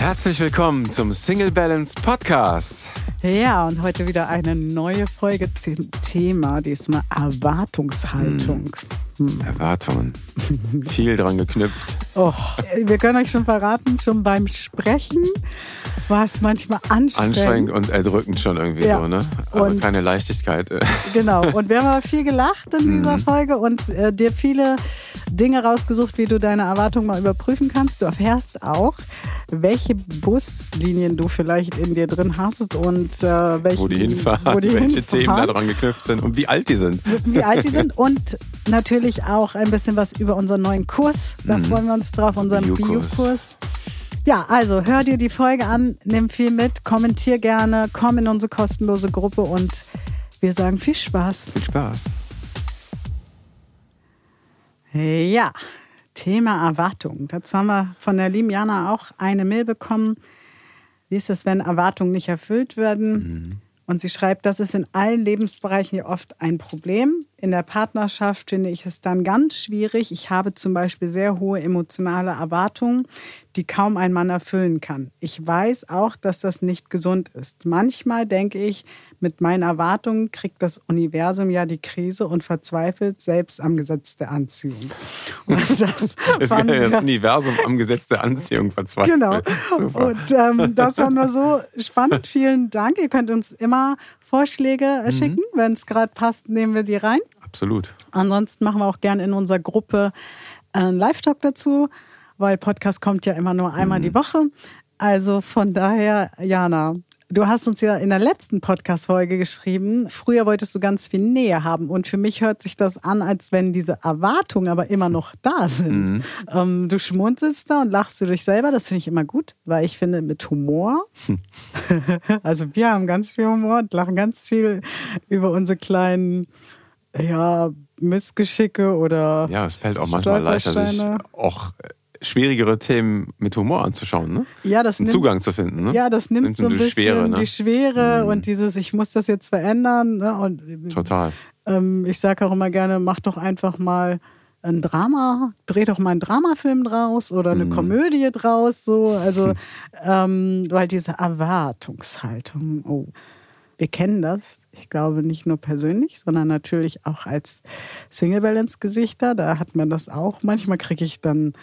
Herzlich willkommen zum Single Balance Podcast. Ja, und heute wieder eine neue Folge zum Thema, diesmal Erwartungshaltung. Hm. Erwartungen. Viel dran geknüpft. Oh, wir können euch schon verraten, schon beim Sprechen war es manchmal anstrengend. Anstrengend und erdrückend schon irgendwie ja. so, ne? Aber und keine Leichtigkeit. Genau. Und wir haben aber viel gelacht in dieser mhm. Folge und äh, dir viele Dinge rausgesucht, wie du deine Erwartungen mal überprüfen kannst. Du erfährst auch, welche Buslinien du vielleicht in dir drin hast und äh, welche, wo die hinfahren, wo die welche hinfahren. Themen da dran geknüpft sind und wie alt die sind. Wie alt die sind und natürlich auch ein bisschen was über unseren neuen Kurs. Da mhm. freuen wir uns drauf, unseren Bio-Kurs. Ja, also hör dir die Folge an, nimm viel mit, kommentier gerne, komm in unsere kostenlose Gruppe und wir sagen viel Spaß. Viel Spaß. Ja, Thema Erwartung. Dazu haben wir von der lieben Jana auch eine Mail bekommen. Wie ist es, wenn Erwartungen nicht erfüllt werden? Mhm. Und sie schreibt, das ist in allen Lebensbereichen hier oft ein Problem. In der Partnerschaft finde ich es dann ganz schwierig. Ich habe zum Beispiel sehr hohe emotionale Erwartungen, die kaum ein Mann erfüllen kann. Ich weiß auch, dass das nicht gesund ist. Manchmal denke ich, mit meinen Erwartungen kriegt das Universum ja die Krise und verzweifelt selbst am Gesetz der Anziehung. Und das, das, das Universum am Gesetz der Anziehung verzweifelt. Genau. Super. Und ähm, das war nur so spannend. Vielen Dank. Ihr könnt uns immer Vorschläge mhm. schicken. Wenn es gerade passt, nehmen wir die rein. Absolut. Ansonsten machen wir auch gerne in unserer Gruppe einen Live-Talk dazu, weil Podcast kommt ja immer nur einmal mhm. die Woche. Also von daher, Jana, Du hast uns ja in der letzten Podcast-Folge geschrieben, früher wolltest du ganz viel Nähe haben. Und für mich hört sich das an, als wenn diese Erwartungen aber immer noch da sind. Mhm. Ähm, du schmunzelst da und lachst du dich selber. Das finde ich immer gut, weil ich finde, mit Humor, hm. also wir haben ganz viel Humor und lachen ganz viel über unsere kleinen, ja, Missgeschicke oder. Ja, es fällt auch manchmal leichter, sich auch schwierigere Themen mit Humor anzuschauen, ne? Ja, das Einen nimmt, Zugang zu finden, ne? Ja, das nimmt, nimmt so ein bisschen Schwere, ne? die Schwere mhm. und dieses, ich muss das jetzt verändern. Ne? Und, Total. Ähm, ich sage auch immer gerne, mach doch einfach mal ein Drama, dreh doch mal einen Dramafilm draus oder eine mhm. Komödie draus, so. Also, ähm, weil diese Erwartungshaltung, oh, wir kennen das. Ich glaube nicht nur persönlich, sondern natürlich auch als Single Balance Gesichter. Da hat man das auch. Manchmal kriege ich dann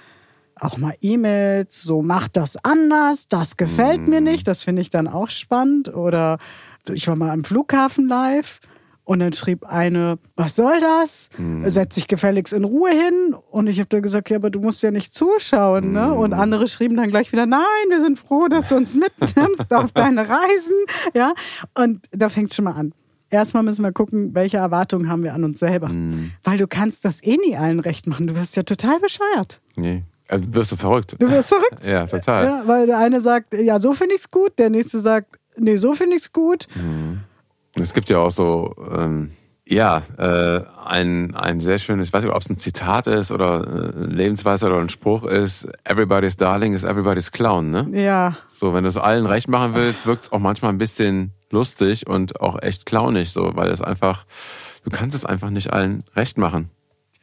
auch mal E-Mails, so macht das anders, das gefällt mm. mir mhm. nicht, das finde ich dann auch spannend. Oder ich war mal am Flughafen live und dann schrieb eine, was soll das? Mm. Setz dich gefälligst in Ruhe hin. Und ich habe dann gesagt, ja, aber du musst ja nicht zuschauen. Ne? Und mhm. andere schrieben dann gleich wieder, nein, wir sind froh, dass du uns mitnimmst auf deine Reisen. Ja, und da fängt schon mal an. Erstmal müssen wir gucken, welche Erwartungen haben wir an uns selber. Mm. Weil du kannst das eh nie allen recht machen. Du wirst ja total bescheuert. Nee. Äh, wirst du verrückt. Du wirst verrückt. ja, total. Ja, weil der eine sagt, ja, so finde ich es gut, der nächste sagt, nee, so finde ich es gut. Mhm. Es gibt ja auch so, ähm, ja, äh, ein, ein sehr schönes, ich weiß nicht, ob es ein Zitat ist oder äh, Lebensweise oder ein Spruch ist, everybody's darling is everybody's clown, ne? Ja. So, wenn du es allen recht machen willst, wirkt es auch manchmal ein bisschen lustig und auch echt clownig, so, weil es einfach, du kannst es einfach nicht allen recht machen.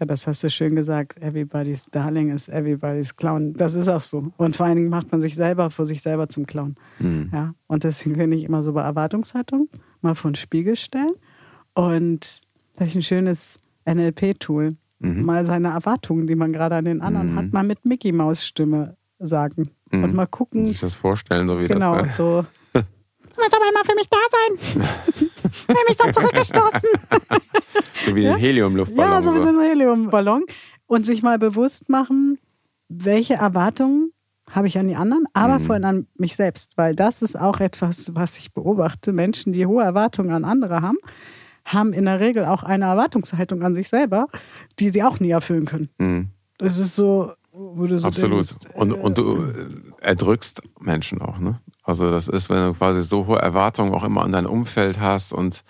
Ja, das hast du schön gesagt. Everybody's Darling is everybody's Clown. Das ist auch so. Und vor allen Dingen macht man sich selber vor sich selber zum Clown. Mhm. Ja, und deswegen finde ich immer so bei Erwartungshaltung mal vor den Spiegel stellen und vielleicht ein schönes NLP-Tool. Mhm. Mal seine Erwartungen, die man gerade an den anderen mhm. hat, mal mit Mickey Maus Stimme sagen und mhm. mal gucken. Und sich das vorstellen, so wie genau, das. Genau, so. Du musst aber immer für mich da sein. Ich will mich so zurückgestoßen. So wie ein Heliumluftballon. Ja, so wie so ein Heliumballon. Und sich mal bewusst machen, welche Erwartungen habe ich an die anderen, aber mhm. vor allem an mich selbst. Weil das ist auch etwas, was ich beobachte. Menschen, die hohe Erwartungen an andere haben, haben in der Regel auch eine Erwartungshaltung an sich selber, die sie auch nie erfüllen können. Mhm. Das ist so, wo du so Absolut. Denkst, und, äh, und du erdrückst Menschen auch, ne? Also das ist, wenn du quasi so hohe Erwartungen auch immer an dein Umfeld hast und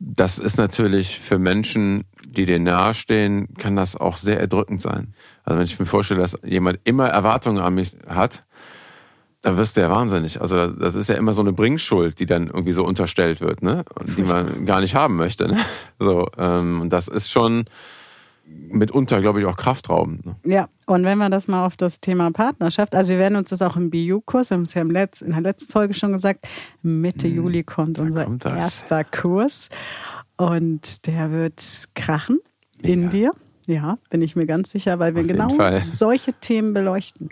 das ist natürlich für Menschen, die dir nahestehen, kann das auch sehr erdrückend sein. Also wenn ich mir vorstelle, dass jemand immer Erwartungen an mich hat, dann wirst du ja wahnsinnig. Also das ist ja immer so eine Bringschuld, die dann irgendwie so unterstellt wird, ne? Und die man gar nicht haben möchte. Ne? So, ähm, und das ist schon, mitunter, glaube ich, auch kraftraubend. Ne? Ja, und wenn wir das mal auf das Thema Partnerschaft, also wir werden uns das auch im BU-Kurs, wir haben es ja im Letz-, in der letzten Folge schon gesagt, Mitte hm, Juli kommt unser kommt erster Kurs und der wird krachen in ja. dir. Ja, bin ich mir ganz sicher, weil wir auf genau solche Themen beleuchten.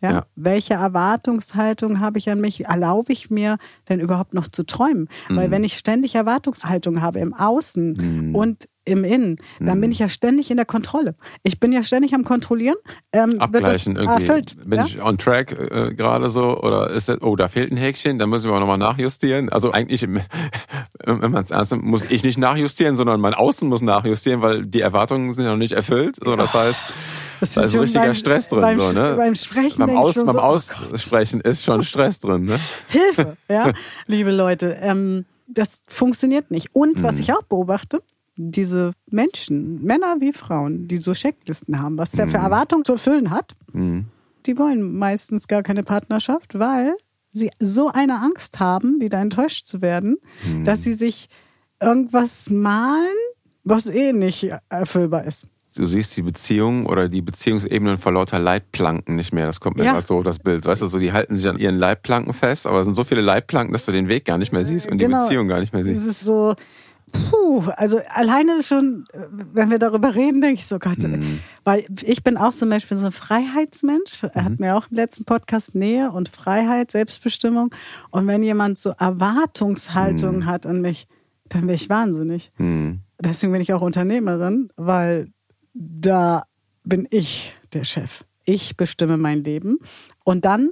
Ja? ja? Welche Erwartungshaltung habe ich an mich? Erlaube ich mir denn überhaupt noch zu träumen? Mhm. Weil wenn ich ständig Erwartungshaltung habe im Außen mhm. und im Innen, dann mhm. bin ich ja ständig in der Kontrolle. Ich bin ja ständig am Kontrollieren. Ähm, Abgleichen irgendwie. Erfüllt, bin ja? ich on track äh, gerade so? Oder ist das, oh, da fehlt ein Häkchen, da müssen wir nochmal nachjustieren. Also eigentlich, wenn man es ernst nimmt, muss ich nicht nachjustieren, sondern mein Außen muss nachjustieren, weil die Erwartungen sind ja noch nicht erfüllt. So, das heißt, das da ist, ist richtiger beim, Stress drin. Beim, so, ne? beim Sprechen. Beim, Aus, beim so, oh Aussprechen oh ist schon Stress drin. Ne? Hilfe, ja, liebe Leute. Ähm, das funktioniert nicht. Und hm. was ich auch beobachte, diese Menschen, Männer wie Frauen, die so Checklisten haben, was der für hm. Erwartungen zu erfüllen hat, mhm. die wollen meistens gar keine Partnerschaft, weil sie so eine Angst haben, wieder enttäuscht zu werden, mhm. dass sie sich irgendwas malen, was eh nicht erfüllbar ist du siehst die Beziehung oder die Beziehungsebenen vor lauter Leitplanken nicht mehr. Das kommt mir ja. gerade so das Bild. Weißt du, so die halten sich an ihren Leitplanken fest, aber es sind so viele Leitplanken, dass du den Weg gar nicht mehr siehst und genau. die Beziehung gar nicht mehr siehst. Es ist so, puh, also alleine schon, wenn wir darüber reden, denke ich so, Gott, mhm. weil ich bin auch zum Beispiel so ein Freiheitsmensch. Er hat mhm. mir auch im letzten Podcast Nähe und Freiheit, Selbstbestimmung. Und wenn jemand so Erwartungshaltung mhm. hat an mich, dann wäre ich wahnsinnig. Mhm. Deswegen bin ich auch Unternehmerin, weil da bin ich der Chef. Ich bestimme mein Leben. Und dann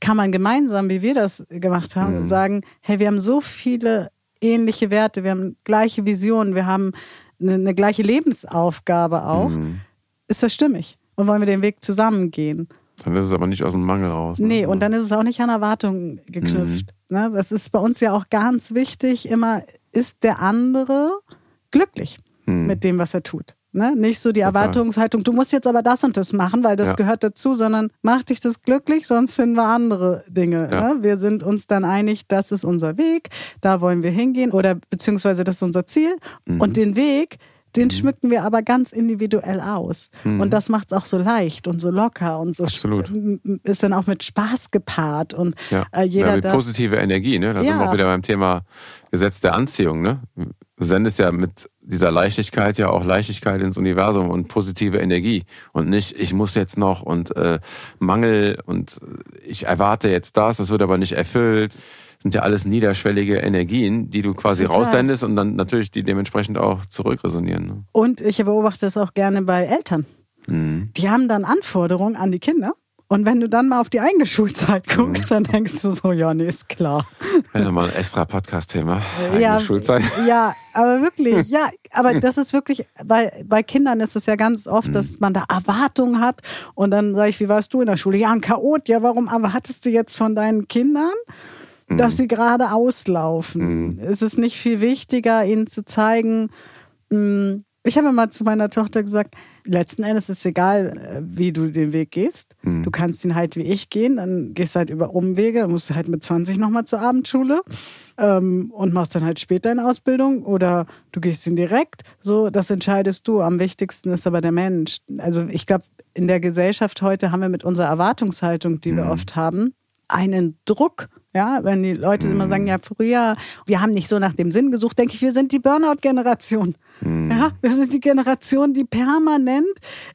kann man gemeinsam, wie wir das gemacht haben, mhm. sagen, hey, wir haben so viele ähnliche Werte, wir haben gleiche Visionen, wir haben eine, eine gleiche Lebensaufgabe auch. Mhm. Ist das stimmig? Und wollen wir den Weg zusammen gehen? Dann ist es aber nicht aus dem Mangel raus. Ne? Nee, und dann ist es auch nicht an Erwartungen geknüpft. Mhm. Ne? Das ist bei uns ja auch ganz wichtig, immer ist der andere glücklich mhm. mit dem, was er tut. Ne? Nicht so die Total. Erwartungshaltung, du musst jetzt aber das und das machen, weil das ja. gehört dazu, sondern mach dich das glücklich, sonst finden wir andere Dinge. Ja. Ne? Wir sind uns dann einig, das ist unser Weg, da wollen wir hingehen oder beziehungsweise das ist unser Ziel. Mhm. Und den Weg, den mhm. schmücken wir aber ganz individuell aus. Mhm. Und das macht es auch so leicht und so locker und so Absolut. ist dann auch mit Spaß gepaart. Und ja. äh, jeder ja, mit positive Energie, ne? Da ja. sind wir auch wieder beim Thema Gesetz der Anziehung, ne? Du sendest ja mit dieser Leichtigkeit ja auch Leichtigkeit ins Universum und positive Energie und nicht, ich muss jetzt noch und äh, Mangel und ich erwarte jetzt das, das wird aber nicht erfüllt. Das sind ja alles niederschwellige Energien, die du quasi Total. raussendest und dann natürlich die dementsprechend auch zurückresonieren. Ne? Und ich beobachte es auch gerne bei Eltern. Mhm. Die haben dann Anforderungen an die Kinder und wenn du dann mal auf die eigene Schulzeit guckst, mhm. dann denkst du so, ja, nee, ist klar. Ja, mal ein extra Podcast-Thema. Ja, Schulzeit. Ja, aber wirklich, ja, aber das ist wirklich, bei, bei Kindern ist es ja ganz oft, dass mhm. man da Erwartungen hat. Und dann sage ich, wie warst du in der Schule? Ja, ein Chaot. Ja, warum erwartest du jetzt von deinen Kindern? dass mhm. sie gerade auslaufen. Mhm. Es ist nicht viel wichtiger, ihnen zu zeigen. Hm, ich habe mal zu meiner Tochter gesagt, letzten Endes ist es egal, äh, wie du den Weg gehst. Mhm. Du kannst ihn halt wie ich gehen, dann gehst du halt über Umwege, dann musst du halt mit 20 nochmal zur Abendschule ähm, und machst dann halt später eine Ausbildung oder du gehst ihn direkt. So, das entscheidest du. Am wichtigsten ist aber der Mensch. Also ich glaube, in der Gesellschaft heute haben wir mit unserer Erwartungshaltung, die mhm. wir oft haben, einen Druck ja, wenn die Leute mhm. immer sagen, ja, früher, wir haben nicht so nach dem Sinn gesucht, denke ich, wir sind die Burnout-Generation. Mhm. Ja, wir sind die Generation, die permanent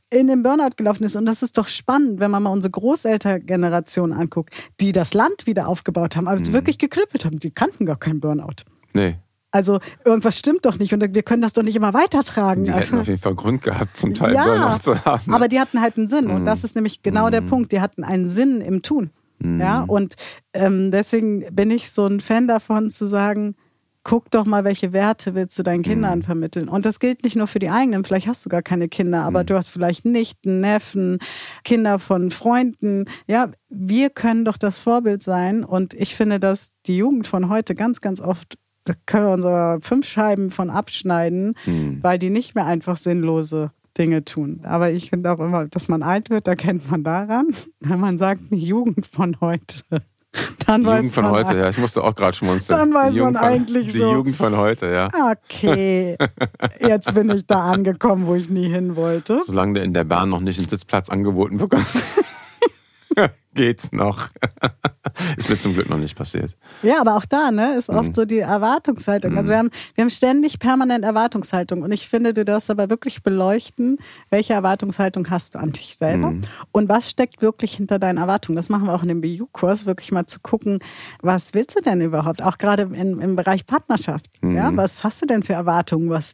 in den Burnout gelaufen ist. Und das ist doch spannend, wenn man mal unsere Großelterngeneration anguckt, die das Land wieder aufgebaut haben, also mhm. wirklich geknüppelt haben. Die kannten gar keinen Burnout. Nee. Also irgendwas stimmt doch nicht und wir können das doch nicht immer weitertragen. Die also, hätten auf jeden Fall Grund gehabt, zum Teil ja, Burnout zu haben. Aber die hatten halt einen Sinn und mhm. das ist nämlich genau der mhm. Punkt. Die hatten einen Sinn im Tun. Ja, mhm. und ähm, deswegen bin ich so ein Fan davon zu sagen, guck doch mal, welche Werte willst du deinen Kindern mhm. vermitteln. Und das gilt nicht nur für die eigenen, vielleicht hast du gar keine Kinder, aber mhm. du hast vielleicht Nichten, Neffen, Kinder von Freunden. Ja, wir können doch das Vorbild sein. Und ich finde, dass die Jugend von heute ganz, ganz oft da können wir unsere fünf Scheiben von abschneiden, mhm. weil die nicht mehr einfach sinnlose Dinge tun. Aber ich finde auch immer, dass man alt wird, da kennt man daran, wenn man sagt, die Jugend von heute. Dann die weiß Jugend von man heute, ja. Ich musste auch gerade schmunzeln. Dann weiß die man von, eigentlich die so. Jugend von heute, ja. Okay, jetzt bin ich da angekommen, wo ich nie hin wollte. Solange du in der Bahn noch nicht einen Sitzplatz angeboten bekommst, geht's noch. Ist mir zum Glück noch nicht passiert. Ja, aber auch da, ne, ist Mhm. oft so die Erwartungshaltung. Also wir haben, wir haben ständig permanent Erwartungshaltung. Und ich finde, du darfst aber wirklich beleuchten, welche Erwartungshaltung hast du an dich selber Mhm. und was steckt wirklich hinter deinen Erwartungen. Das machen wir auch in dem BU-Kurs, wirklich mal zu gucken, was willst du denn überhaupt? Auch gerade im, im Bereich Partnerschaft. Mhm. Ja, was hast du denn für Erwartungen? Was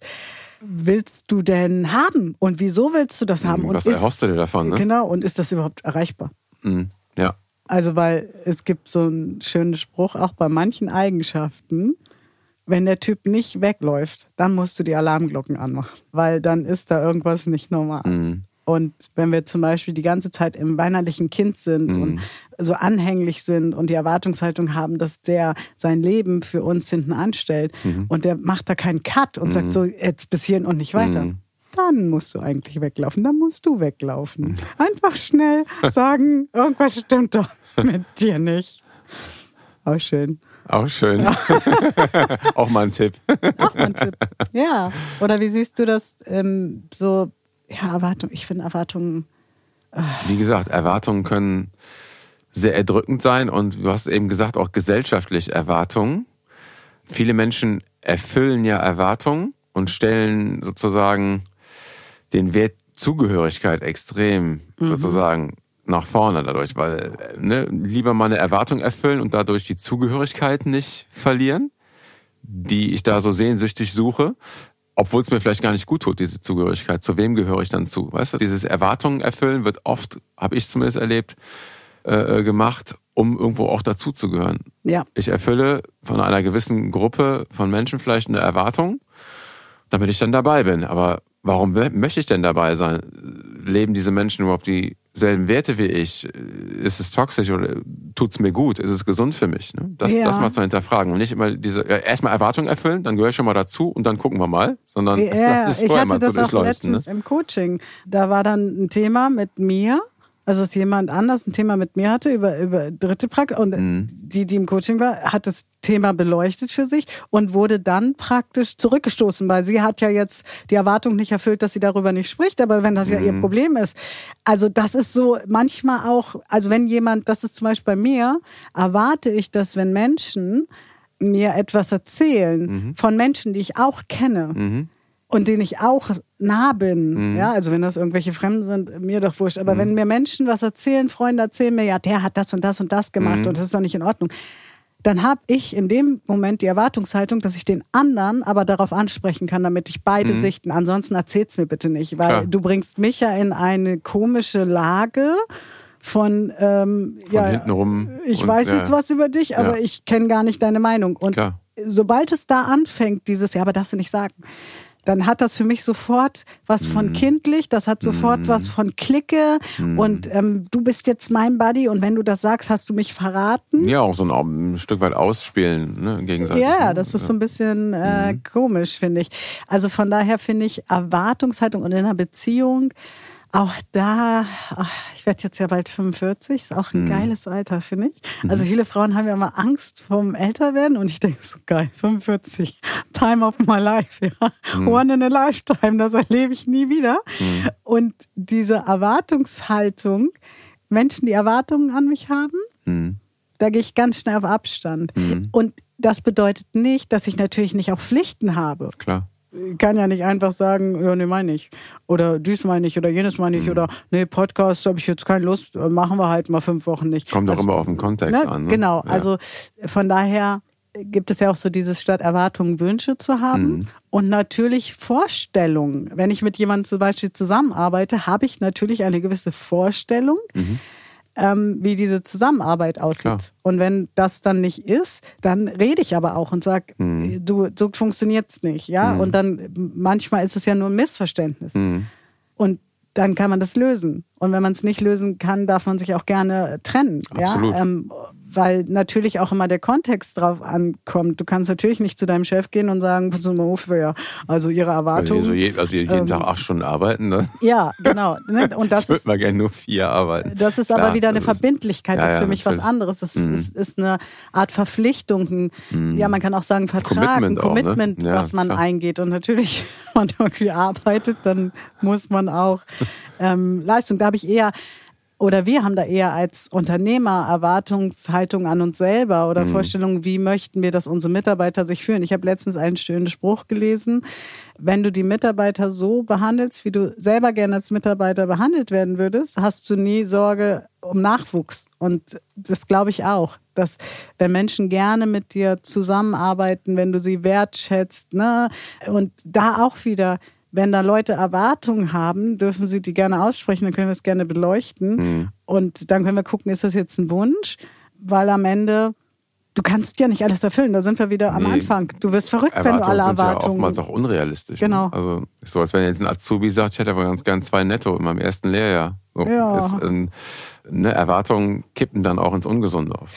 willst du denn haben? Und wieso willst du das haben? Und Mhm. Was erhoffst du dir davon, ne? Genau, und ist das überhaupt erreichbar? Mhm. Ja. Also, weil es gibt so einen schönen Spruch, auch bei manchen Eigenschaften, wenn der Typ nicht wegläuft, dann musst du die Alarmglocken anmachen, weil dann ist da irgendwas nicht normal. Mhm. Und wenn wir zum Beispiel die ganze Zeit im weinerlichen Kind sind Mhm. und so anhänglich sind und die Erwartungshaltung haben, dass der sein Leben für uns hinten anstellt Mhm. und der macht da keinen Cut und sagt so, jetzt bis hierhin und nicht weiter. Mhm. Dann musst du eigentlich weglaufen. Dann musst du Mhm. weglaufen. Einfach schnell sagen, irgendwas stimmt doch mit dir nicht. Auch schön. Auch schön. auch mal ein Tipp. Auch mal ein Tipp. Ja. Oder wie siehst du das ähm, so? Ja, Erwartung. Ich finde Erwartungen. Wie gesagt, Erwartungen können sehr erdrückend sein und du hast eben gesagt, auch gesellschaftlich Erwartungen. Viele Menschen erfüllen ja Erwartungen und stellen sozusagen den Wert Zugehörigkeit extrem sozusagen nach vorne dadurch, weil ne, lieber mal eine Erwartung erfüllen und dadurch die Zugehörigkeit nicht verlieren, die ich da so sehnsüchtig suche, obwohl es mir vielleicht gar nicht gut tut, diese Zugehörigkeit. Zu wem gehöre ich dann zu? Weißt du, dieses Erwartungen erfüllen wird oft, habe ich zumindest erlebt, äh, gemacht, um irgendwo auch dazuzugehören. Ja. Ich erfülle von einer gewissen Gruppe von Menschen vielleicht eine Erwartung, damit ich dann dabei bin. Aber warum möchte ich denn dabei sein? Leben diese Menschen überhaupt dieselben Werte wie ich? Ist es toxisch oder tut es mir gut? Ist es gesund für mich? Ne? Das, Ja. das mal zu hinterfragen und nicht immer diese ja, erstmal Erwartungen erfüllen, dann gehöre ich schon mal dazu und dann gucken wir mal, sondern Ja, das ich vorher hatte mal zu das auch durchleuchten. letztens Ne? im Coaching. Da war dann ein Thema mit mir, also dass jemand anders ein Thema mit mir hatte über, über dritte Praktik und Mhm. die, die im Coaching war, hat das Thema beleuchtet für sich und wurde dann praktisch zurückgestoßen, weil sie hat ja jetzt die Erwartung nicht erfüllt, dass sie darüber nicht spricht, aber wenn das ja Mhm. ihr Problem ist. Also das ist so manchmal auch, also wenn jemand, das ist zum Beispiel bei mir, erwarte ich, dass wenn Menschen mir etwas erzählen Mhm. von Menschen, die ich auch kenne, und denen ich auch nah bin, Mhm. ja, also wenn das irgendwelche Fremden sind, mir doch wurscht, aber wenn mir Menschen was erzählen, Freunde erzählen mir, ja, der hat das und das und das gemacht Mhm. und das ist doch nicht in Ordnung, dann habe ich in dem Moment die Erwartungshaltung, dass ich den anderen aber darauf ansprechen kann, damit ich beide Sichten, ansonsten erzähl's mir bitte nicht, weil Mhm. Klar. du bringst mich ja in eine komische Lage von, ähm, Von ja, hinten rum. ich und, weiß ja, jetzt was über dich, aber Ja. ich kenne gar nicht deine Meinung. Und Klar. sobald es da anfängt, dieses, ja, aber darfst du nicht sagen, dann hat das für mich sofort was Mhm. von kindlich, das hat sofort was von Clique Mhm. und ähm, du bist jetzt mein Buddy und wenn du das sagst, hast du mich verraten. Ja, auch so ein, ein Stück weit ausspielen, ne, gegenseitig. Ja, ne? das ist so ein bisschen äh, Mhm. komisch, finde ich. Also von daher finde ich Erwartungshaltung und in einer Beziehung auch da, ach, ich werde jetzt ja bald 45, ist auch ein Mhm. geiles Alter, finde ich. Also viele Frauen haben ja immer Angst vom Älterwerden und ich denke so geil, 45, time of my life, ja. Mhm. One in a lifetime, das erlebe ich nie wieder. Und diese Erwartungshaltung, Menschen, die Erwartungen an mich haben, Mhm. da gehe ich ganz schnell auf Abstand. Und das bedeutet nicht, dass ich natürlich nicht auch Pflichten habe. Klar. Kann ja nicht einfach sagen, ja, nee, meine ich. Oder dies meine ich oder jenes meine Mhm. ich oder nee, Podcast habe ich jetzt keine Lust, machen wir halt mal fünf Wochen nicht. Kommt doch Also, immer auf den Kontext ne? an. Ne? Genau, Ja. also von daher gibt es ja auch so dieses statt Erwartungen Wünsche zu haben Mhm. und natürlich Vorstellungen. Wenn ich mit jemandem zum Beispiel zusammenarbeite, habe ich natürlich eine gewisse Vorstellung, ähm, wie diese Zusammenarbeit aussieht. Klar. Und wenn das dann nicht ist, dann rede ich aber auch und sage, du, so funktioniert's nicht, ja. Und dann manchmal ist es ja nur ein Missverständnis. Mhm. Und dann kann man das lösen. Und wenn man es nicht lösen kann, darf man sich auch gerne trennen. Absolut. Ja? Ähm, weil natürlich auch immer der Kontext drauf ankommt. Du kannst natürlich nicht zu deinem Chef gehen und sagen, ja, also ihre Erwartungen. Also, je, also jeden ähm, Tag acht Stunden arbeiten. Ne? Ja, genau. Ne? Und das ich würde mal gerne nur vier arbeiten. Das ist Klar, aber wieder eine Verbindlichkeit, das ist für mich was anderes. Das mhm. ist, ist, eine Art Verpflichtung, ein, mhm. ja, man kann auch sagen Vertrag, Commitment ein Commitment, auch, ne? ja, was man klar. eingeht. Und natürlich, wenn man irgendwie arbeitet, dann muss man auch ähm, Leistung. Da habe ich eher oder wir haben da eher als Unternehmer Erwartungshaltung an uns selber oder mhm. Vorstellungen, wie möchten wir, dass unsere Mitarbeiter sich fühlen. Ich habe letztens einen schönen Spruch gelesen. Wenn du die Mitarbeiter so behandelst, wie du selber gerne als Mitarbeiter behandelt werden würdest, hast du nie Sorge um Nachwuchs. Und das glaube ich auch, dass wenn Menschen gerne mit dir zusammenarbeiten, wenn du sie wertschätzt, ne, und da auch wieder wenn da Leute Erwartungen haben, dürfen sie die gerne aussprechen, dann können wir es gerne beleuchten. Mhm. Und dann können wir gucken, ist das jetzt ein Wunsch? Weil am Ende, du kannst ja nicht alles erfüllen. Da sind wir wieder nee. am Anfang. Du wirst verrückt, wenn du alle sind Erwartungen. Ja oftmals auch unrealistisch. Ne? Genau. Ne? Also so, als wenn jetzt ein Azubi sagt, ich hätte aber ganz gern zwei Netto in meinem ersten Lehrjahr. So, ja. Ist, äh, ne, Erwartungen kippen dann auch ins Ungesunde oft.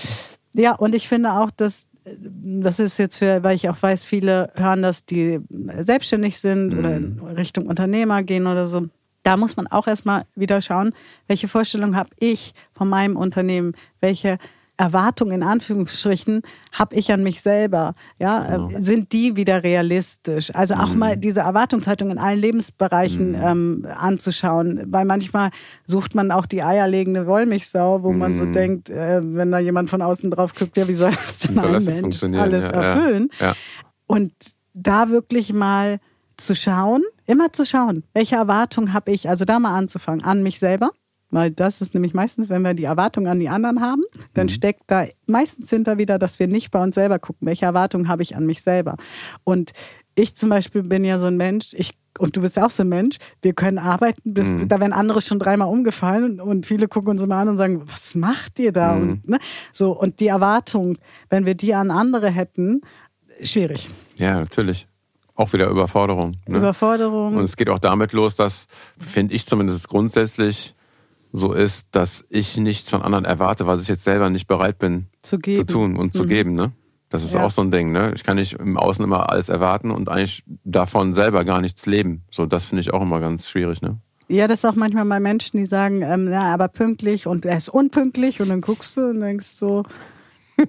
Ja, und ich finde auch, dass das ist jetzt für, weil ich auch weiß, viele hören das, die selbstständig sind mhm. oder in Richtung Unternehmer gehen oder so. Da muss man auch erstmal wieder schauen, welche Vorstellung habe ich von meinem Unternehmen, welche Erwartungen in Anführungsstrichen habe ich an mich selber? Ja, genau. sind die wieder realistisch? Also auch mhm. mal diese Erwartungshaltung in allen Lebensbereichen mhm. ähm, anzuschauen, weil manchmal sucht man auch die eierlegende Wollmilchsau, wo mhm. man so mhm. denkt, äh, wenn da jemand von außen drauf guckt, ja, wie soll das denn soll ein Mensch alles ja, erfüllen? Ja, ja. Und da wirklich mal zu schauen, immer zu schauen, welche Erwartungen habe ich, also da mal anzufangen, an mich selber weil das ist nämlich meistens, wenn wir die Erwartung an die anderen haben, dann mhm. steckt da meistens hinter wieder, dass wir nicht bei uns selber gucken, welche Erwartungen habe ich an mich selber. Und ich zum Beispiel bin ja so ein Mensch, ich und du bist ja auch so ein Mensch, wir können arbeiten, bis, mhm. da werden andere schon dreimal umgefallen und viele gucken uns immer an und sagen, was macht ihr da? Mhm. Und, ne? so, und die Erwartung, wenn wir die an andere hätten, schwierig. Ja, natürlich. Auch wieder Überforderung. Ne? Überforderung. Und es geht auch damit los, dass, finde ich zumindest grundsätzlich, so ist, dass ich nichts von anderen erwarte, was ich jetzt selber nicht bereit bin zu, zu tun und zu mhm. geben. Ne? Das ist ja. auch so ein Ding. Ne? Ich kann nicht im Außen immer alles erwarten und eigentlich davon selber gar nichts leben. So, das finde ich auch immer ganz schwierig. Ne? Ja, das ist auch manchmal bei Menschen, die sagen, ähm, ja, aber pünktlich und er ist unpünktlich und dann guckst du und denkst so.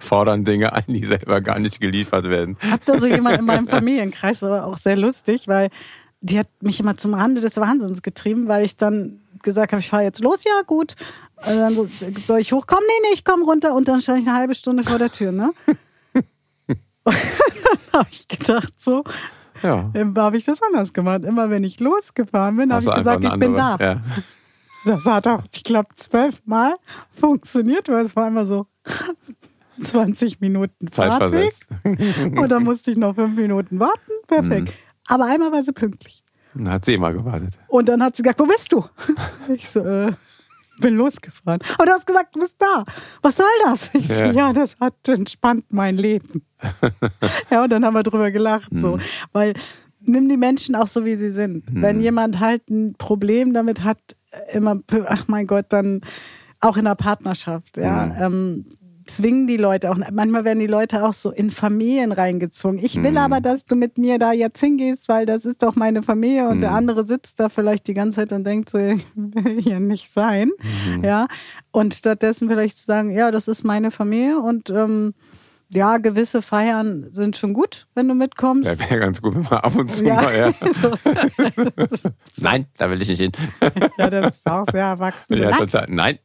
Fordern Dinge ein, die selber gar nicht geliefert werden. Habt ihr so jemand in meinem Familienkreis, aber auch sehr lustig, weil die hat mich immer zum Rande des Wahnsinns getrieben, weil ich dann gesagt habe, ich fahre jetzt los, ja gut. Und dann so, soll ich hoch? Komm, nee, nee, ich komm runter. Und dann stand ich eine halbe Stunde vor der Tür, ne? und dann habe ich gedacht, so, ja. habe ich das anders gemacht. Immer wenn ich losgefahren bin, habe ich gesagt, ich bin da. Ja. Das hat auch, ich glaube, zwölfmal funktioniert, weil es war immer so 20 Minuten Zeitversetzt. Und dann musste ich noch fünf Minuten warten. Perfekt. Mhm. Aber einmal war sie pünktlich. Dann hat sie immer gewartet. Und dann hat sie gesagt, wo bist du? Ich so, äh, bin losgefahren. Und du hast gesagt, du bist da. Was soll das? Ich so, ja, ja das hat entspannt mein Leben. ja, und dann haben wir drüber gelacht, so. Mhm. Weil nimm die Menschen auch so, wie sie sind. Mhm. Wenn jemand halt ein Problem damit hat, immer, ach mein Gott, dann auch in der Partnerschaft, ja. Mhm. Ähm, zwingen die Leute auch. Manchmal werden die Leute auch so in Familien reingezogen. Ich will mhm. aber, dass du mit mir da jetzt hingehst, weil das ist doch meine Familie und mhm. der andere sitzt da vielleicht die ganze Zeit und denkt so, ich will hier nicht sein. Mhm. Ja. Und stattdessen vielleicht zu sagen, ja, das ist meine Familie und ähm, ja, gewisse Feiern sind schon gut, wenn du mitkommst. Ja, wäre ganz gut, wenn man ab und zu ja. mal. Ja. Nein, da will ich nicht hin. ja, das ist auch sehr erwachsen. Ja, total. Nein.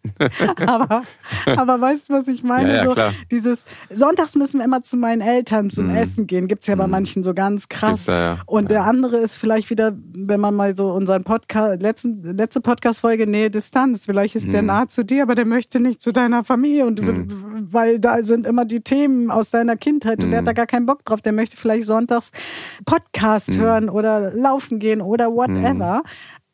aber, aber weißt du, was ich meine? Ja, so, dieses Sonntags müssen wir immer zu meinen Eltern zum mhm. Essen gehen. Gibt es ja bei mhm. manchen so ganz krass. Da, und der andere ist vielleicht wieder, wenn man mal so unseren Podcast, letzten, letzte Podcast-Folge Nähe Distanz, vielleicht ist mhm. der nah zu dir, aber der möchte nicht zu deiner Familie. Und mhm. weil da sind immer die Themen aus deiner Kindheit und der hat da mhm. gar keinen Bock drauf. Der möchte vielleicht sonntags Podcast mhm. hören oder laufen gehen oder whatever.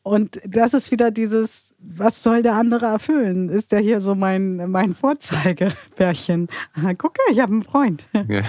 Und das ist wieder dieses, was soll der andere erfüllen? Ist der hier so mein, mein Vorzeigebärchen? Gucke, ich habe einen Freund. Ja.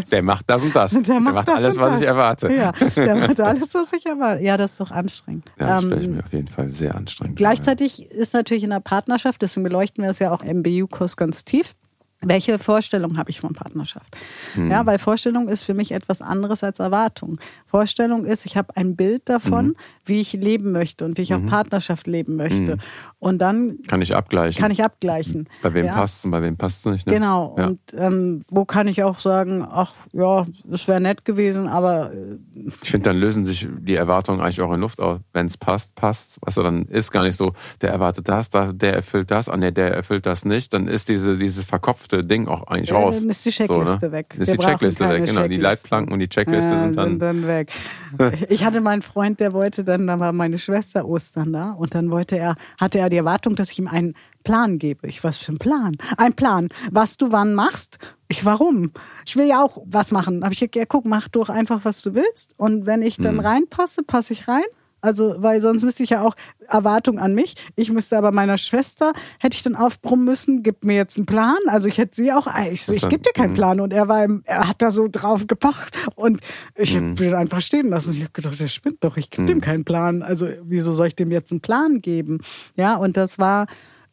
Der macht das und das. Der, der macht, macht alles, was das. ich erwarte. Ja, der macht alles, was ich erwarte. Ja, das ist doch anstrengend. Ja, das stelle ich ähm, mir auf jeden Fall sehr anstrengend. Gleichzeitig ja. ist natürlich in der Partnerschaft, deswegen beleuchten wir es ja auch im BU-Kurs ganz tief, welche Vorstellung habe ich von Partnerschaft? Hm. Ja, weil Vorstellung ist für mich etwas anderes als Erwartung. Vorstellung ist, ich habe ein Bild davon, mhm. wie ich leben möchte und wie ich mhm. auch Partnerschaft leben möchte. Mhm. Und dann kann ich abgleichen. Kann ich abgleichen. Bei wem ja. passt es und bei wem passt es nicht. Ne? Genau. Ja. Und ähm, wo kann ich auch sagen, ach ja, das wäre nett gewesen, aber äh, ich finde, dann lösen sich die Erwartungen eigentlich auch in Luft aus. Wenn es passt, passt. Was dann ist gar nicht so, der erwartet das, der erfüllt das, ah nee, der erfüllt das nicht. Dann ist diese dieses verkopfte Ding auch eigentlich raus. Dann ist die Checkliste so, ne? weg. Ist Wir die Checkliste weg, genau. Checkliste. Die Leitplanken und die Checkliste ja, sind dann, sind dann weg weg. Ich hatte meinen Freund, der wollte dann, da war meine Schwester Ostern da und dann wollte er, hatte er die Erwartung, dass ich ihm einen Plan gebe. Ich, was für ein Plan? Ein Plan, was du wann machst. Ich, warum? Ich will ja auch was machen. Habe ich gesagt, ja, guck, mach doch einfach, was du willst. Und wenn ich dann hm. reinpasse, passe ich rein. Also, weil sonst müsste ich ja auch Erwartung an mich. Ich müsste aber meiner Schwester, hätte ich dann aufbrummen müssen, gib mir jetzt einen Plan. Also ich hätte sie auch, ich, so, ich gebe dir keinen mhm. Plan. Und er war, im, er hat da so drauf gepocht. Und ich mhm. bin einfach stehen lassen. Ich habe gedacht, der spinnt doch, ich gebe mhm. dem keinen Plan. Also wieso soll ich dem jetzt einen Plan geben? Ja, und das war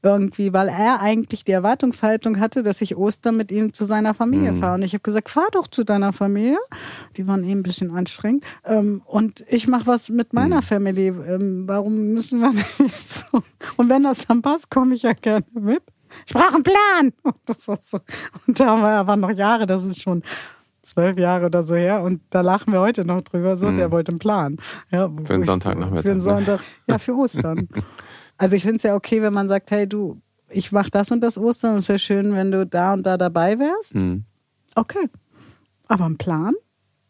irgendwie, weil er eigentlich die Erwartungshaltung hatte, dass ich Ostern mit ihm zu seiner Familie mhm. fahre. Und ich habe gesagt, fahr doch zu deiner Familie. Die waren eh ein bisschen anstrengend. Ähm, und ich mache was mit meiner mhm. Familie. Ähm, warum müssen wir jetzt so? Und wenn das dann passt, komme ich ja gerne mit. Ich brauche einen Plan. Das war so. Und da waren noch Jahre, das ist schon zwölf Jahre oder so her und da lachen wir heute noch drüber. So, mhm. der wollte einen Plan. Ja, für den Sonntag so, Für den Sonntag, ja, für Ostern. Also ich finde es ja okay, wenn man sagt, hey du, ich mache das und das Ostern. Es wäre schön, wenn du da und da dabei wärst. Mhm. Okay. Aber ein Plan?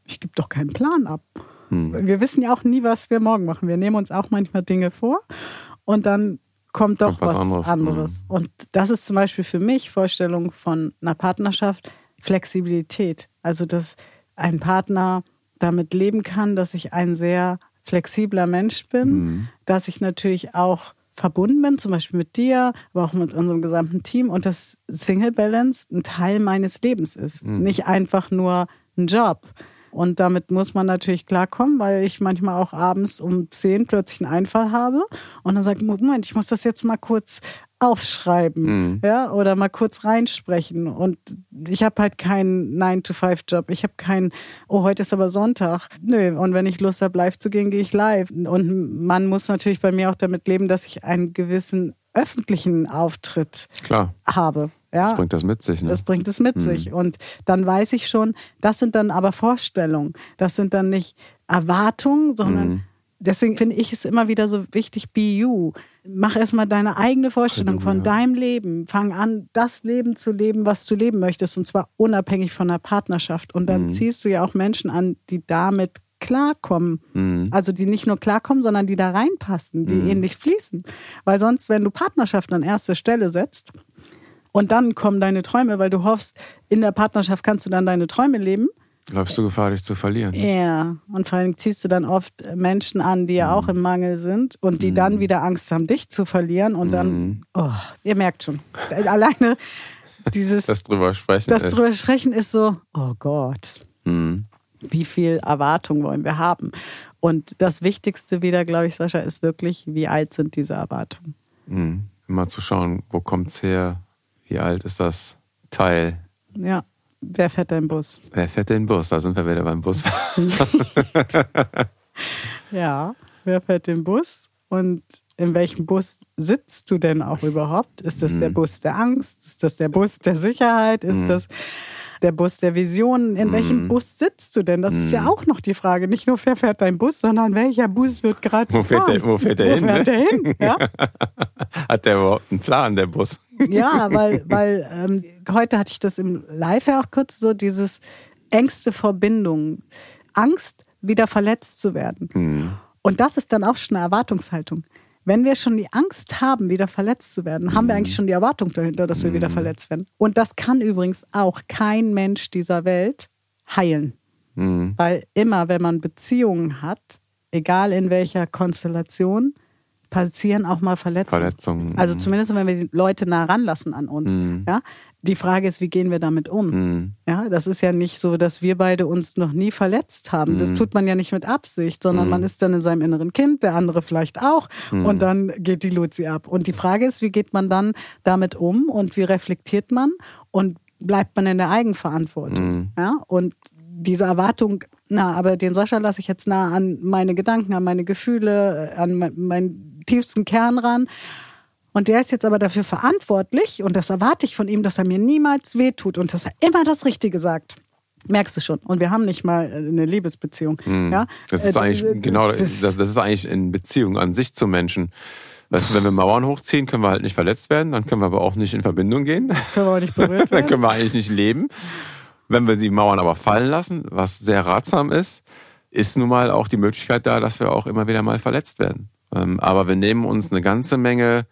Ich gebe doch keinen Plan ab. Mhm. Wir wissen ja auch nie, was wir morgen machen. Wir nehmen uns auch manchmal Dinge vor und dann kommt doch was, was, anderes. anderes. Mhm. Und das ist zum Beispiel für mich Vorstellung von einer Partnerschaft Flexibilität. Also, dass ein Partner damit leben kann, dass ich ein sehr flexibler Mensch bin, mhm. dass ich natürlich auch verbunden bin, zum Beispiel mit dir, aber auch mit unserem gesamten Team und dass Single Balance ein Teil meines Lebens ist. Mhm. Nicht einfach nur ein Job. Und damit muss man natürlich klarkommen, weil ich manchmal auch abends um zehn plötzlich einen Einfall habe und dann sage Moment, ich muss das jetzt mal kurz aufschreiben, mhm. ja, oder mal kurz reinsprechen. Und ich habe halt keinen 9-to-5-Job. Ich habe keinen, oh, heute ist aber Sonntag. Nö, und wenn ich Lust habe, live zu gehen, gehe ich live. Und man muss natürlich bei mir auch damit leben, dass ich einen gewissen öffentlichen Auftritt Klar. habe. Ja, das bringt das mit sich. Ne? Das bringt es mit mhm. sich. Und dann weiß ich schon, das sind dann aber Vorstellungen. Das sind dann nicht Erwartungen, sondern mhm. deswegen finde ich es immer wieder so wichtig, be you mach erstmal deine eigene Vorstellung von deinem Leben. Fang an, das Leben zu leben, was du leben möchtest, und zwar unabhängig von der Partnerschaft. Und dann mhm. ziehst du ja auch Menschen an, die damit klarkommen. Mhm. Also die nicht nur klarkommen, sondern die da reinpassen, die mhm. ähnlich fließen. Weil sonst, wenn du Partnerschaft an erste Stelle setzt und dann kommen deine Träume, weil du hoffst, in der Partnerschaft kannst du dann deine Träume leben, Läufst du Gefahr, dich zu verlieren? Ja, und vor allem ziehst du dann oft Menschen an, die ja auch im Mangel sind und die dann wieder Angst haben, dich zu verlieren und dann, mm. oh, ihr merkt schon, alleine dieses... Das drüber sprechen Das ist. drüber sprechen ist so, oh Gott, mm. wie viel Erwartung wollen wir haben? Und das Wichtigste wieder, glaube ich, Sascha, ist wirklich, wie alt sind diese Erwartungen? Mhm. Immer zu schauen, wo kommt es her? Wie alt ist das Teil? Ja. Wer fährt den Bus? Wer fährt den Bus? Da sind wir wieder beim Bus. ja, wer fährt den Bus? Und in welchem Bus sitzt du denn auch überhaupt? Ist das mhm. der Bus der Angst? Ist das der Bus der Sicherheit? Ist mhm. das der Bus der Visionen? In welchem mhm. Bus sitzt du denn? Das ist ja mhm. auch noch die Frage. Nicht nur, wer fährt dein Bus, sondern welcher Bus wird gerade wo, fährt der, wo fährt der wo hin? Fährt der hin? Ja? Hat der überhaupt einen Plan, der Bus? Ja, weil, weil ähm, heute hatte ich das im Live ja auch kurz so, dieses Ängste vor Bindung. Angst, wieder verletzt zu werden. Mhm. Und das ist dann auch schon eine Erwartungshaltung. Wenn wir schon die Angst haben, wieder verletzt zu werden, haben wir mhm. eigentlich schon die Erwartung dahinter, dass wir wieder mhm. verletzt werden. Und das kann übrigens auch kein Mensch dieser Welt heilen. Mhm. Weil immer, wenn man Beziehungen hat, egal in welcher Konstellation, passieren auch mal Verletzungen. Verletzungen. Also zumindest, wenn wir die Leute nah ranlassen an uns. Mhm. Ja? Die Frage ist, wie gehen wir damit um? Mhm. Ja, das ist ja nicht so, dass wir beide uns noch nie verletzt haben. Das Mhm. tut man ja nicht mit Absicht, sondern Mhm. man ist dann in seinem inneren Kind, der andere vielleicht auch, Mhm. und dann geht die Luzi ab. Und die Frage ist, wie geht man dann damit um und wie reflektiert man und bleibt man in der Eigenverantwortung? Mhm. Ja, und diese Erwartung, na, aber den Sascha lasse ich jetzt nah an meine Gedanken, an meine Gefühle, an mein- meinen tiefsten Kern ran. Und der ist jetzt aber dafür verantwortlich und das erwarte ich von ihm, dass er mir niemals wehtut und dass er immer das Richtige sagt. Merkst du schon. Und wir haben nicht mal eine Liebesbeziehung. Mhm. Ja? Das ist Äh, eigentlich, das- genau, das- das, das ist eigentlich in Beziehung an sich zu Menschen. Weißt du, wenn wir Mauern hochziehen, können wir halt nicht verletzt werden, dann können wir aber auch nicht in Verbindung gehen. Können wir auch nicht berührt dann werden. können wir eigentlich nicht leben. Wenn wir die Mauern aber fallen lassen, was sehr ratsam ist, ist nun mal auch die Möglichkeit da, dass wir auch immer wieder mal verletzt werden. Ähm, Aber wir nehmen uns eine ganze Menge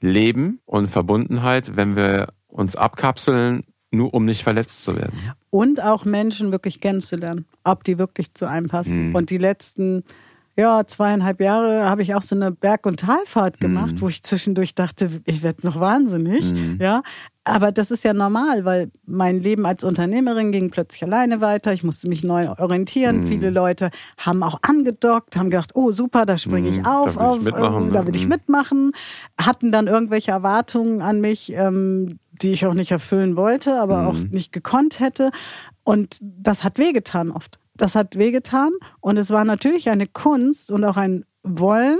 Leben und Verbundenheit, wenn wir uns abkapseln, nur um nicht verletzt zu werden. Und auch Menschen wirklich kennenzulernen, ob die wirklich zu einem passen. Mhm. Und die letzten ja, zweieinhalb Jahre habe ich auch so eine Berg- und Talfahrt gemacht, Mhm. wo ich zwischendurch dachte, ich werde noch wahnsinnig. Ja, aber das ist ja normal, weil mein Leben als Unternehmerin ging plötzlich alleine weiter. Ich musste mich neu orientieren. Viele Leute haben auch angedockt, haben gedacht, oh super, da springe ich Mhm, auf, da will ich auf mitmachen, äh, da ne? will ich Mhm. mitmachen, hatten dann irgendwelche Erwartungen an mich, ähm, die ich auch nicht erfüllen wollte, aber auch nicht gekonnt hätte. Und das hat wehgetan oft. Das hat wehgetan. Und es war natürlich eine Kunst und auch ein Wollen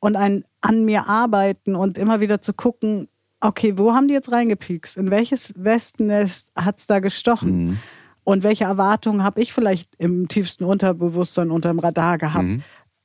und ein an mir arbeiten und immer wieder zu gucken, okay, wo haben die jetzt reingepiekst? In welches Westennest hat's da gestochen? Und welche Erwartungen habe ich vielleicht im tiefsten Unterbewusstsein unterm Radar gehabt?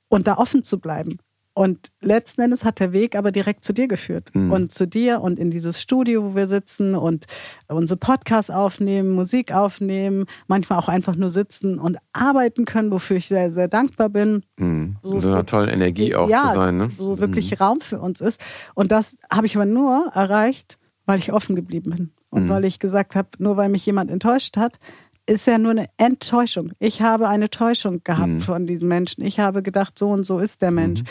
Und da offen zu bleiben. Und letzten Endes hat der Weg aber direkt zu dir geführt. Und zu dir und in dieses Studio, wo wir sitzen und unsere Podcasts aufnehmen, Musik aufnehmen, manchmal auch einfach nur sitzen und arbeiten können, wofür ich sehr, sehr dankbar bin. Mhm. In so einer tollen Energie auch ja, zu sein. Ne? so wirklich Raum für uns ist. Und das habe ich aber nur erreicht, weil ich offen geblieben bin. Mhm. Und weil ich gesagt habe, nur weil mich jemand enttäuscht hat, ist ja nur eine Enttäuschung. Ich habe eine Täuschung gehabt Mhm. von diesem Menschen. Ich habe gedacht, so und so ist der Mensch.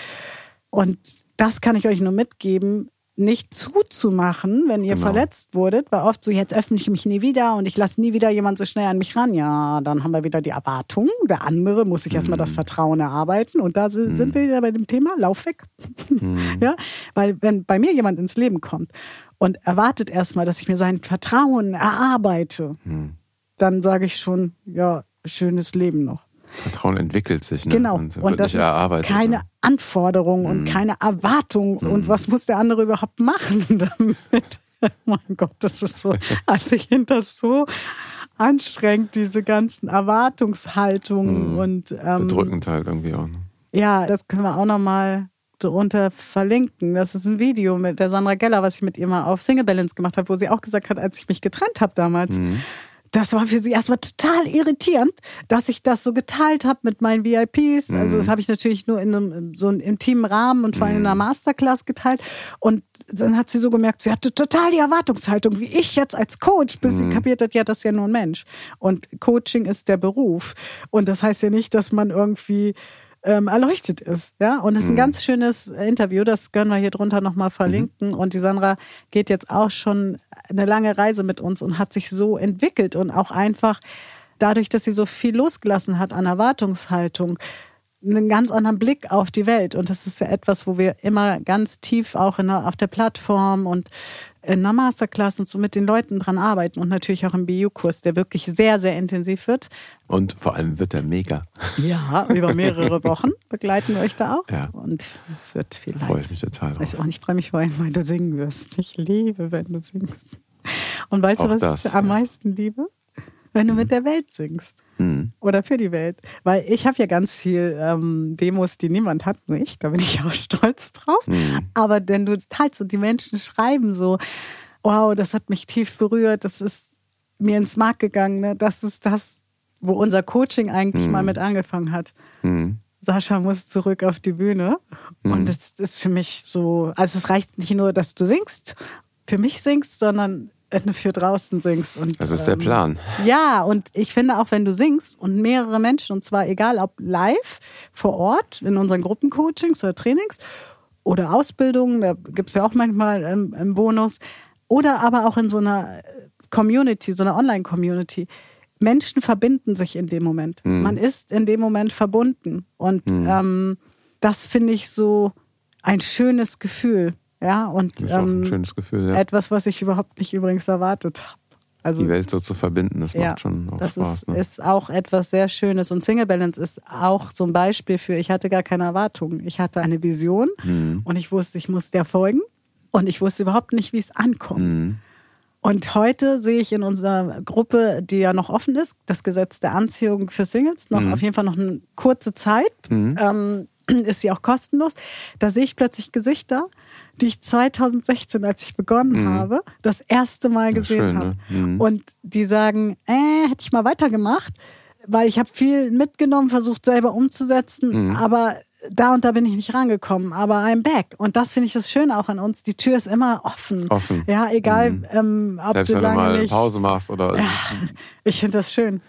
Und das kann ich euch nur mitgeben, nicht zuzumachen, wenn ihr Genau. verletzt wurdet, weil oft so, jetzt öffne ich mich nie wieder und ich lasse nie wieder jemand so schnell an mich ran. Ja, dann haben wir wieder die Erwartung. Der andere muss sich erstmal Mhm. das Vertrauen erarbeiten und da sind sind wir wieder bei dem Thema, lauf weg. Ja, weil wenn bei mir jemand ins Leben kommt und erwartet erstmal, dass ich mir sein Vertrauen erarbeite, dann sage ich schon, ja, schönes Leben noch. Vertrauen entwickelt sich. Ne? Genau. Und, Und, das ist keine ne? Anforderung und keine Erwartung. Und was muss der andere überhaupt machen damit? mein Gott, das ist so. Also ich finde das so anstrengend, diese ganzen Erwartungshaltungen und ähm, Bedrückend halt irgendwie auch. Ne? ja, das können wir auch nochmal drunter verlinken. Das ist ein Video mit der Sandra Geller, was ich mit ihr mal auf Single Balance gemacht habe, wo sie auch gesagt hat, als ich mich getrennt habe damals, das war für sie erstmal total irritierend, dass ich das so geteilt habe mit meinen VIPs. Also das habe ich natürlich nur in einem so einem intimen Rahmen und vor allem in einer Masterclass geteilt. Und dann hat sie so gemerkt, sie hatte total die Erwartungshaltung, wie ich jetzt als Coach, bis sie kapiert hat, ja, das ist ja nur ein Mensch. Und Coaching ist der Beruf. Und das heißt ja nicht, dass man irgendwie ähm, erleuchtet ist. Ja, und es ist ein ganz schönes Interview, das können wir hier drunter nochmal verlinken. Und die Sandra geht jetzt auch schon eine lange Reise mit uns und hat sich so entwickelt und auch einfach dadurch, dass sie so viel losgelassen hat an Erwartungshaltung, einen ganz anderen Blick auf die Welt. Und das ist ja etwas, wo wir immer ganz tief auch in der, auf der Plattform und in einer Masterclass und so mit den Leuten dran arbeiten und natürlich auch im BU-Kurs, der wirklich sehr, sehr intensiv wird. Und vor allem wird er mega. Ja, über mehrere Wochen begleiten wir euch da auch. Ja. Und es wird viel freue ich mich total drauf. Weiß auch nicht, ich freue mich vor allem, weil du singen wirst. Ich liebe, wenn du singst. Und weißt Auch du, was das, ich am ja. meisten liebe? Wenn du mit der Welt singst. Mhm. Oder für die Welt. Weil ich habe ja ganz viel ähm, Demos, die niemand hat, nur ich. Da bin ich auch stolz drauf. Mhm. Aber wenn du es teilst und die Menschen schreiben so, wow, das hat mich tief berührt, das ist mir ins Mark gegangen. Ne? Das ist das, wo unser Coaching eigentlich mal mit angefangen hat. Mhm. Sascha muss zurück auf die Bühne. Und das ist für mich so, also es reicht nicht nur, dass du singst, für mich singst, sondern für draußen singst. Und, Das ist der ähm, Plan. Ja, und ich finde auch, wenn du singst und mehrere Menschen, und zwar egal ob live, vor Ort, in unseren Gruppencoachings oder Trainings, oder Ausbildung, da gibt es ja auch manchmal im, im Bonus, oder aber auch in so einer Community, so einer Online-Community. Menschen verbinden sich in dem Moment. Mhm. Man ist in dem Moment verbunden. Und mhm. ähm, das finde ich so ein schönes Gefühl. Ja, und das ist auch ein ähm, schönes Gefühl, ja. etwas, was ich überhaupt nicht übrigens erwartet habe. Also, die Welt so zu verbinden, das ja, macht schon auch das Spaß. Das ist, ne? ist, auch etwas sehr Schönes. Und Single Balance ist auch so ein Beispiel für, ich hatte gar keine Erwartungen. Ich hatte eine Vision mhm. und ich wusste, ich muss der folgen. Und ich wusste überhaupt nicht, wie es ankommt. Mhm. Und heute sehe ich in unserer Gruppe, die ja noch offen ist, das Gesetz der Anziehung für Singles, noch mhm. auf jeden Fall noch eine kurze Zeit, mhm. ähm, ist sie auch kostenlos. Da sehe ich plötzlich Gesichter, die ich 2016, als ich begonnen mhm. habe, das erste Mal gesehen habe. Ne? Mhm. Und die sagen, äh, hätte ich mal weitergemacht, weil ich habe viel mitgenommen, versucht selber umzusetzen, mhm. aber da und da bin ich nicht rangekommen, aber I'm back. Und das finde ich das Schöne auch an uns. Die Tür ist immer offen. Offen. Ja, egal, mhm. ähm, ob Selbst du lange wenn du mal nicht... Pause machst oder. Ja, ich finde das schön.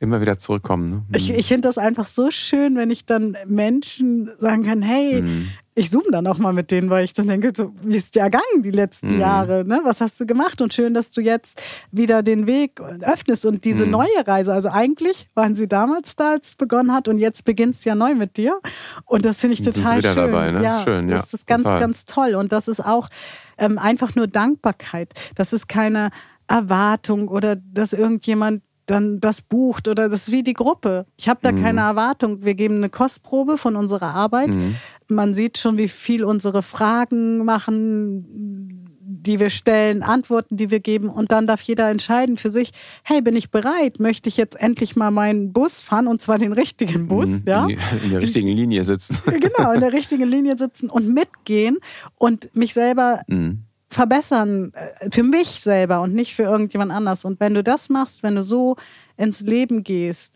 Immer wieder zurückkommen. Ne? Mhm. Ich, ich finde das einfach so schön, wenn ich dann Menschen sagen kann, hey, mhm ich zoome dann auch mal mit denen, weil ich dann denke, so, wie ist dir ergangen die letzten mhm. Jahre? Ne? Was hast du gemacht? Und schön, dass du jetzt wieder den Weg öffnest und diese mhm. neue Reise. Also eigentlich waren sie damals da, als es begonnen hat und jetzt beginnt es ja neu mit dir. Und das finde ich total schön. Dabei, ne? ja, schön. Ja, das ist ganz, total. ganz toll. Und das ist auch ähm, einfach nur Dankbarkeit. Das ist keine Erwartung oder dass irgendjemand dann das bucht oder das ist wie die Gruppe. Ich habe da mhm. keine Erwartung. Wir geben eine Kostprobe von unserer Arbeit. Mhm. Man sieht schon, wie viel unsere Fragen machen, die wir stellen, Antworten, die wir geben. Und dann darf jeder entscheiden für sich, hey, bin ich bereit? Möchte ich jetzt endlich mal meinen Bus fahren und zwar den richtigen Bus? Mhm, ja? In, in der richtigen Linie sitzen. Genau, in der richtigen Linie sitzen und mitgehen und mich selber mhm verbessern äh, für mich selber und nicht für irgendjemand anders. Und wenn du das machst, wenn du so ins Leben gehst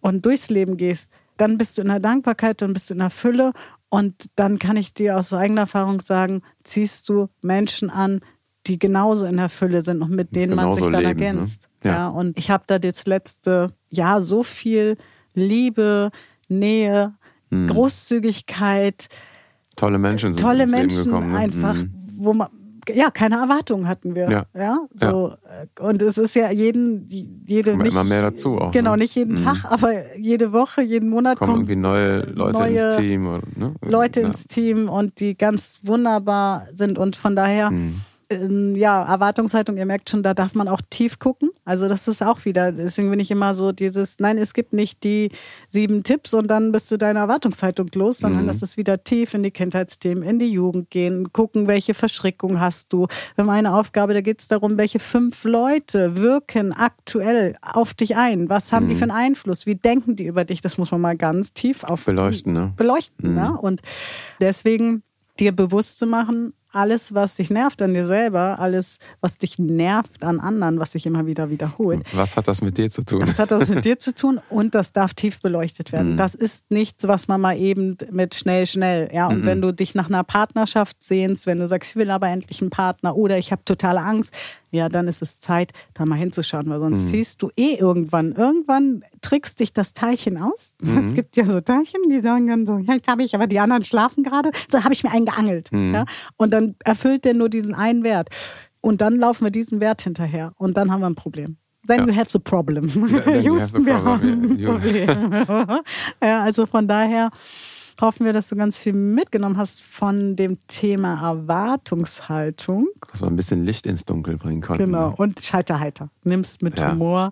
und durchs Leben gehst, dann bist du in der Dankbarkeit, dann bist du in der Fülle und dann kann ich dir aus eigener Erfahrung sagen, ziehst du Menschen an, die genauso in der Fülle sind und mit denen man sich dann leben, ne? ergänzt. Ne? Ja. ja. und ich habe da das letzte Jahr so viel Liebe, Nähe, hm. Großzügigkeit, tolle Menschen sind tolle Menschen gekommen, ne? einfach, hm. wo man ja, keine Erwartungen hatten wir. Ja. ja? So. Ja. Und es ist ja jeden, jede nicht, immer mehr dazu auch. Genau, ne? nicht jeden mhm. Tag, aber jede Woche, jeden Monat kommen, kommen irgendwie neue Leute neue ins Team. Oder, ne? Leute ja. ins Team und die ganz wunderbar sind und von daher. Mhm ähm, ja, Erwartungshaltung, ihr merkt schon, da darf man auch tief gucken. Also das ist auch wieder, deswegen bin ich immer so dieses, nein, es gibt nicht die sieben Tipps und dann bist du deine Erwartungshaltung los, sondern mhm. das ist wieder tief in die Kindheitsthemen, in die Jugend gehen, gucken, welche Verschrickung hast du. Wir haben eine Aufgabe, da geht es darum, welche fünf Leute wirken aktuell auf dich ein. Was haben mhm. die für einen Einfluss? Wie denken die über dich? Das muss man mal ganz tief auf beleuchten. Ne? Beleuchten, mhm. ne? Und deswegen dir bewusst zu machen, alles, was dich nervt an dir selber, alles, was dich nervt an anderen, was sich immer wieder wiederholt. Was hat das mit dir zu tun? Was hat das mit dir zu tun? Und das darf tief beleuchtet werden. Mhm. Das ist nichts, was man mal eben mit schnell, schnell. Ja, und mhm. wenn du dich nach einer Partnerschaft sehnst, wenn du sagst, ich will aber endlich einen Partner oder ich habe totale Angst, ja, dann ist es Zeit, da mal hinzuschauen, weil sonst mhm. siehst du eh irgendwann. Irgendwann trickst dich das Teilchen aus. Mhm. Es gibt ja so Teilchen, die sagen dann so, ja, jetzt habe ich, aber die anderen schlafen gerade. So habe ich mir einen geangelt. Mhm. Ja? Und dann erfüllt der nur diesen einen Wert. Und dann laufen wir diesen Wert hinterher. Und dann haben wir ein Problem. Then ja. you have the problem. Houston, wir haben ein Problem. ja, also von daher hoffen wir, dass du ganz viel mitgenommen hast von dem Thema Erwartungshaltung. Dass wir ein bisschen Licht ins Dunkel bringen konnten. Genau, und Schalter heiter. Nimmst mit ja. Humor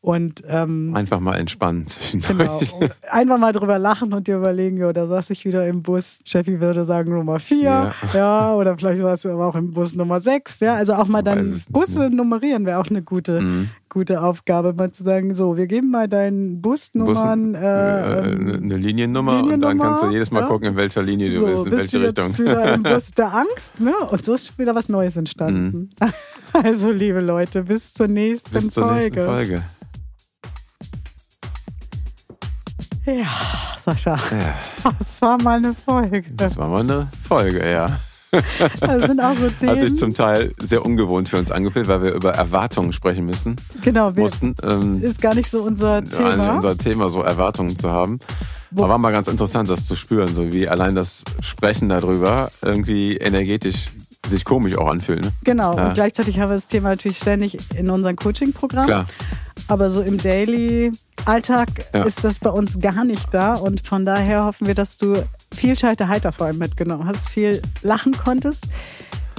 und ähm, einfach mal entspannen Genau. einfach mal drüber lachen und dir überlegen, ja, da saß ich wieder im Bus. Cheffi würde sagen Nummer vier, ja, ja oder vielleicht saß du aber auch im Bus Nummer sechs, ja. Also auch mal dann Busse nicht. nummerieren wäre auch eine gute, mhm. gute Aufgabe, mal zu sagen, so, wir geben mal deinen Busnummern Bus, äh, äh, eine Liniennummer, Liniennummer und dann kannst du jedes Mal ja? gucken, in welcher Linie du so, bist, in welche Richtung. Wieder im Bus der Angst, ne? Und so ist wieder was Neues entstanden. Mhm. Also, liebe Leute, bis zur nächsten bis zur Folge. Nächsten Folge. Ja, Sascha. Ja. Das war mal eine Folge. Das war mal eine Folge, ja. Das sind auch so Themen. Hat sich zum Teil sehr ungewohnt für uns angefühlt, weil wir über Erwartungen sprechen müssen. Genau, wir mussten. Ähm, ist gar nicht so unser Thema. Unser Thema, so Erwartungen zu haben. Aber war mal ganz interessant, das zu spüren, so wie allein das Sprechen darüber irgendwie energetisch sich komisch auch anfühlt. Ne? Genau, ja. und gleichzeitig haben wir das Thema natürlich ständig in unserem Coaching-Programm. Klar. Aber so im Daily-Alltag ja. ist das bei uns gar nicht da. Und von daher hoffen wir, dass du viel Scheiter heiter vor allem mitgenommen hast, viel lachen konntest.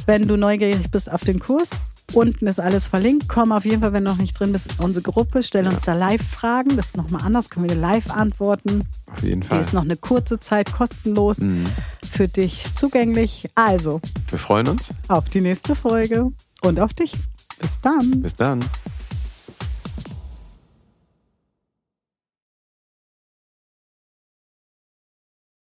Wenn du neugierig bist auf den Kurs, Unten ist alles verlinkt. Komm auf jeden Fall, wenn du noch nicht drin bist, in unsere Gruppe. Stell uns da Live-Fragen. Das ist nochmal anders. Können wir dir live antworten. Auf jeden Fall. Die ist noch eine kurze Zeit kostenlos mhm. für dich zugänglich. Also. Wir freuen uns. Auf die nächste Folge und auf dich. Bis dann. Bis dann.